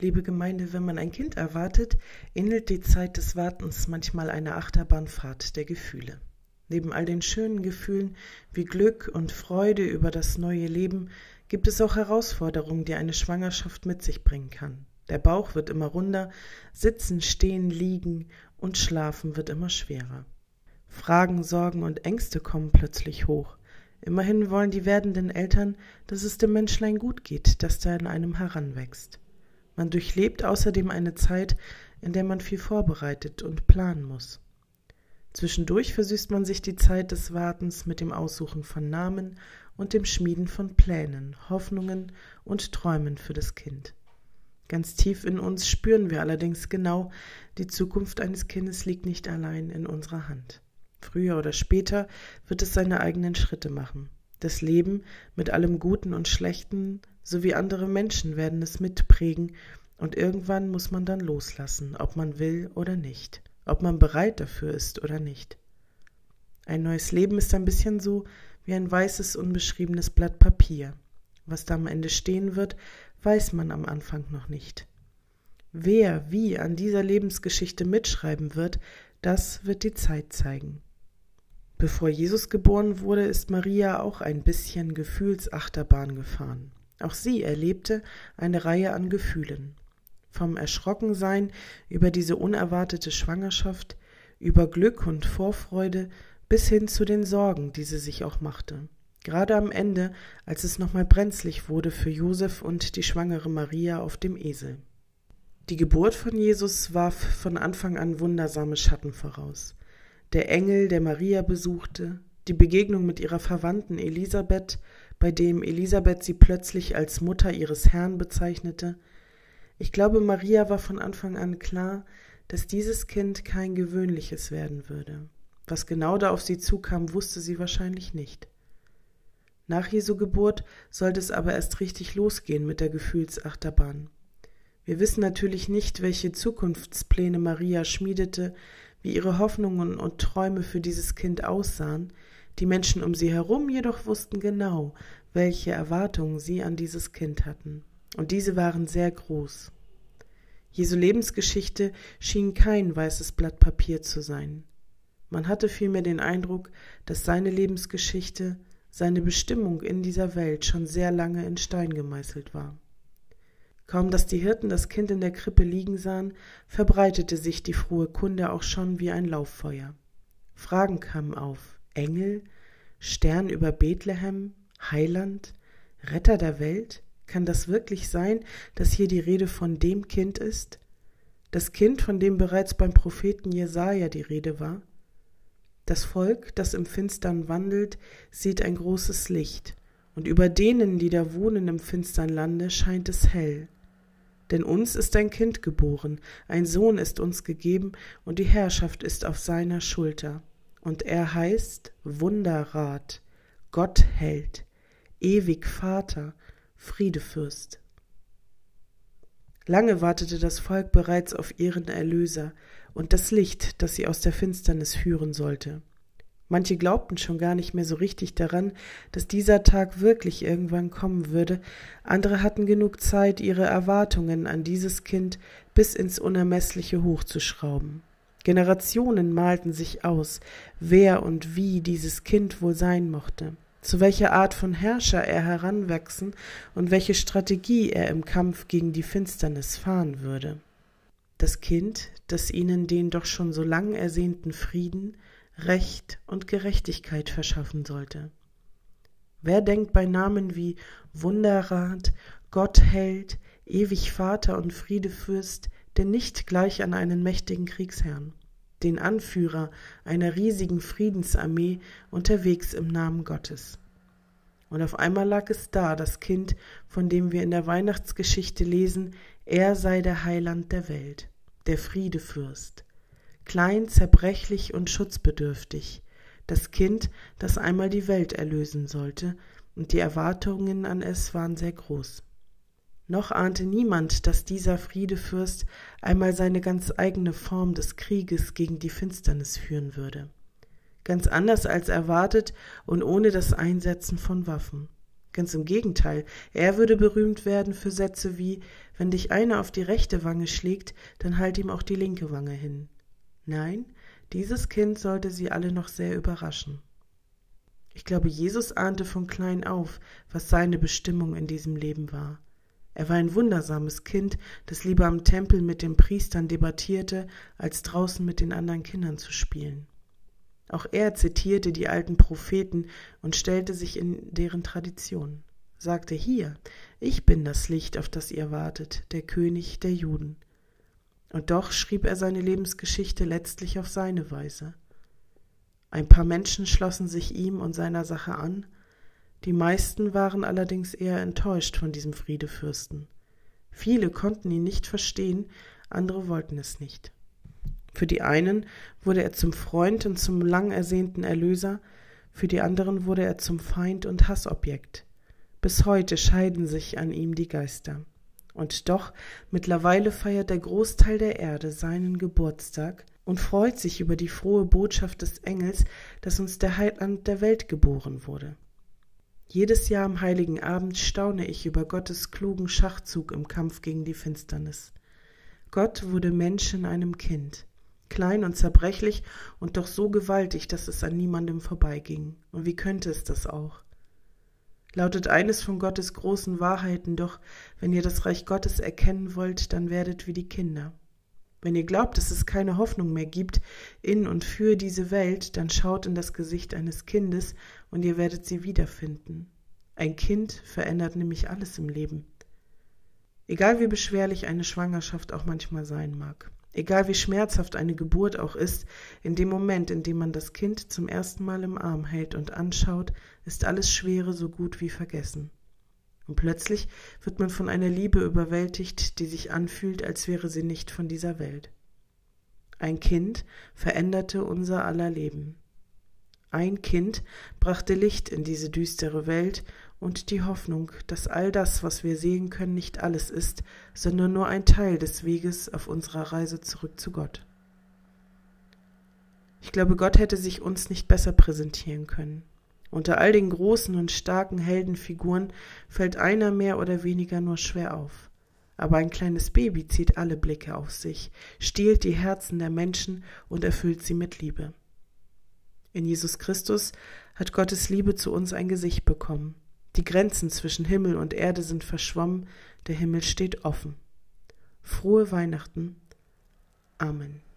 Liebe Gemeinde, wenn man ein Kind erwartet, ähnelt die Zeit des Wartens manchmal einer Achterbahnfahrt der Gefühle. Neben all den schönen Gefühlen wie Glück und Freude über das neue Leben gibt es auch Herausforderungen, die eine Schwangerschaft mit sich bringen kann. Der Bauch wird immer runder, sitzen, stehen, liegen und schlafen wird immer schwerer. Fragen, Sorgen und Ängste kommen plötzlich hoch. Immerhin wollen die werdenden Eltern, dass es dem Menschlein gut geht, das da in einem heranwächst. Man durchlebt außerdem eine Zeit, in der man viel vorbereitet und planen muss. Zwischendurch versüßt man sich die Zeit des Wartens mit dem Aussuchen von Namen und dem Schmieden von Plänen, Hoffnungen und Träumen für das Kind. Ganz tief in uns spüren wir allerdings genau, die Zukunft eines Kindes liegt nicht allein in unserer Hand. Früher oder später wird es seine eigenen Schritte machen. Das Leben mit allem Guten und Schlechten sowie andere Menschen werden es mitprägen und irgendwann muss man dann loslassen, ob man will oder nicht, ob man bereit dafür ist oder nicht. Ein neues Leben ist ein bisschen so wie ein weißes, unbeschriebenes Blatt Papier. Was da am Ende stehen wird, weiß man am Anfang noch nicht. Wer wie an dieser Lebensgeschichte mitschreiben wird, das wird die Zeit zeigen. Bevor Jesus geboren wurde, ist Maria auch ein bisschen Gefühlsachterbahn gefahren. Auch sie erlebte eine Reihe an Gefühlen. Vom Erschrockensein über diese unerwartete Schwangerschaft, über Glück und Vorfreude bis hin zu den Sorgen, die sie sich auch machte. Gerade am Ende, als es nochmal brenzlig wurde für Josef und die schwangere Maria auf dem Esel. Die Geburt von Jesus warf von Anfang an wundersame Schatten voraus. Der Engel, der Maria besuchte, die Begegnung mit ihrer Verwandten Elisabeth, bei dem Elisabeth sie plötzlich als Mutter ihres Herrn bezeichnete. Ich glaube, Maria war von Anfang an klar, dass dieses Kind kein gewöhnliches werden würde. Was genau da auf sie zukam, wusste sie wahrscheinlich nicht. Nach Jesu Geburt sollte es aber erst richtig losgehen mit der Gefühlsachterbahn. Wir wissen natürlich nicht, welche Zukunftspläne Maria schmiedete, wie ihre Hoffnungen und Träume für dieses Kind aussahen, die Menschen um sie herum jedoch wussten genau, welche Erwartungen sie an dieses Kind hatten, und diese waren sehr groß. Jesu Lebensgeschichte schien kein weißes Blatt Papier zu sein. Man hatte vielmehr den Eindruck, dass seine Lebensgeschichte, seine Bestimmung in dieser Welt schon sehr lange in Stein gemeißelt war. Kaum dass die Hirten das Kind in der Krippe liegen sahen, verbreitete sich die frohe Kunde auch schon wie ein Lauffeuer. Fragen kamen auf. Engel, Stern über Bethlehem, Heiland, Retter der Welt? Kann das wirklich sein, dass hier die Rede von dem Kind ist? Das Kind, von dem bereits beim Propheten Jesaja die Rede war? Das Volk, das im Finstern wandelt, sieht ein großes Licht, und über denen, die da wohnen im finstern Lande, scheint es hell. Denn uns ist ein Kind geboren, ein Sohn ist uns gegeben, und die Herrschaft ist auf seiner Schulter und er heißt Wunderrat, Gottheld, ewig Vater, Friedefürst. Lange wartete das Volk bereits auf ihren Erlöser und das Licht, das sie aus der Finsternis führen sollte. Manche glaubten schon gar nicht mehr so richtig daran, dass dieser Tag wirklich irgendwann kommen würde, andere hatten genug Zeit, ihre Erwartungen an dieses Kind bis ins Unermessliche hochzuschrauben. Generationen malten sich aus, wer und wie dieses Kind wohl sein mochte, zu welcher Art von Herrscher er heranwachsen und welche Strategie er im Kampf gegen die Finsternis fahren würde. Das Kind, das ihnen den doch schon so lang ersehnten Frieden, Recht und Gerechtigkeit verschaffen sollte. Wer denkt bei Namen wie Wunderrat, Gottheld, ewig Vater und Friedefürst denn nicht gleich an einen mächtigen Kriegsherrn, den Anführer einer riesigen Friedensarmee unterwegs im Namen Gottes. Und auf einmal lag es da, das Kind, von dem wir in der Weihnachtsgeschichte lesen, er sei der Heiland der Welt, der Friedefürst, klein, zerbrechlich und schutzbedürftig, das Kind, das einmal die Welt erlösen sollte, und die Erwartungen an es waren sehr groß. Noch ahnte niemand, dass dieser Friedefürst einmal seine ganz eigene Form des Krieges gegen die Finsternis führen würde. Ganz anders als erwartet und ohne das Einsetzen von Waffen. Ganz im Gegenteil, er würde berühmt werden für Sätze wie Wenn dich einer auf die rechte Wange schlägt, dann halt ihm auch die linke Wange hin. Nein, dieses Kind sollte sie alle noch sehr überraschen. Ich glaube, Jesus ahnte von klein auf, was seine Bestimmung in diesem Leben war. Er war ein wundersames Kind, das lieber am Tempel mit den Priestern debattierte, als draußen mit den anderen Kindern zu spielen. Auch er zitierte die alten Propheten und stellte sich in deren Tradition, sagte hier, ich bin das Licht, auf das ihr wartet, der König der Juden. Und doch schrieb er seine Lebensgeschichte letztlich auf seine Weise. Ein paar Menschen schlossen sich ihm und seiner Sache an, die meisten waren allerdings eher enttäuscht von diesem Friedefürsten. Viele konnten ihn nicht verstehen, andere wollten es nicht. Für die einen wurde er zum Freund und zum lang ersehnten Erlöser, für die anderen wurde er zum Feind und Hassobjekt. Bis heute scheiden sich an ihm die Geister. Und doch mittlerweile feiert der Großteil der Erde seinen Geburtstag und freut sich über die frohe Botschaft des Engels, dass uns der Heiland der Welt geboren wurde. Jedes Jahr am heiligen Abend staune ich über Gottes klugen Schachzug im Kampf gegen die Finsternis. Gott wurde Mensch in einem Kind klein und zerbrechlich und doch so gewaltig, dass es an niemandem vorbeiging. Und wie könnte es das auch? Lautet eines von Gottes großen Wahrheiten doch, wenn ihr das Reich Gottes erkennen wollt, dann werdet wie die Kinder. Wenn ihr glaubt, dass es keine Hoffnung mehr gibt in und für diese Welt, dann schaut in das Gesicht eines Kindes und ihr werdet sie wiederfinden. Ein Kind verändert nämlich alles im Leben. Egal wie beschwerlich eine Schwangerschaft auch manchmal sein mag. Egal wie schmerzhaft eine Geburt auch ist, in dem Moment, in dem man das Kind zum ersten Mal im Arm hält und anschaut, ist alles Schwere so gut wie vergessen. Und plötzlich wird man von einer Liebe überwältigt, die sich anfühlt, als wäre sie nicht von dieser Welt. Ein Kind veränderte unser aller Leben. Ein Kind brachte Licht in diese düstere Welt und die Hoffnung, dass all das, was wir sehen können, nicht alles ist, sondern nur ein Teil des Weges auf unserer Reise zurück zu Gott. Ich glaube, Gott hätte sich uns nicht besser präsentieren können. Unter all den großen und starken Heldenfiguren fällt einer mehr oder weniger nur schwer auf. Aber ein kleines Baby zieht alle Blicke auf sich, stiehlt die Herzen der Menschen und erfüllt sie mit Liebe. In Jesus Christus hat Gottes Liebe zu uns ein Gesicht bekommen. Die Grenzen zwischen Himmel und Erde sind verschwommen, der Himmel steht offen. Frohe Weihnachten. Amen.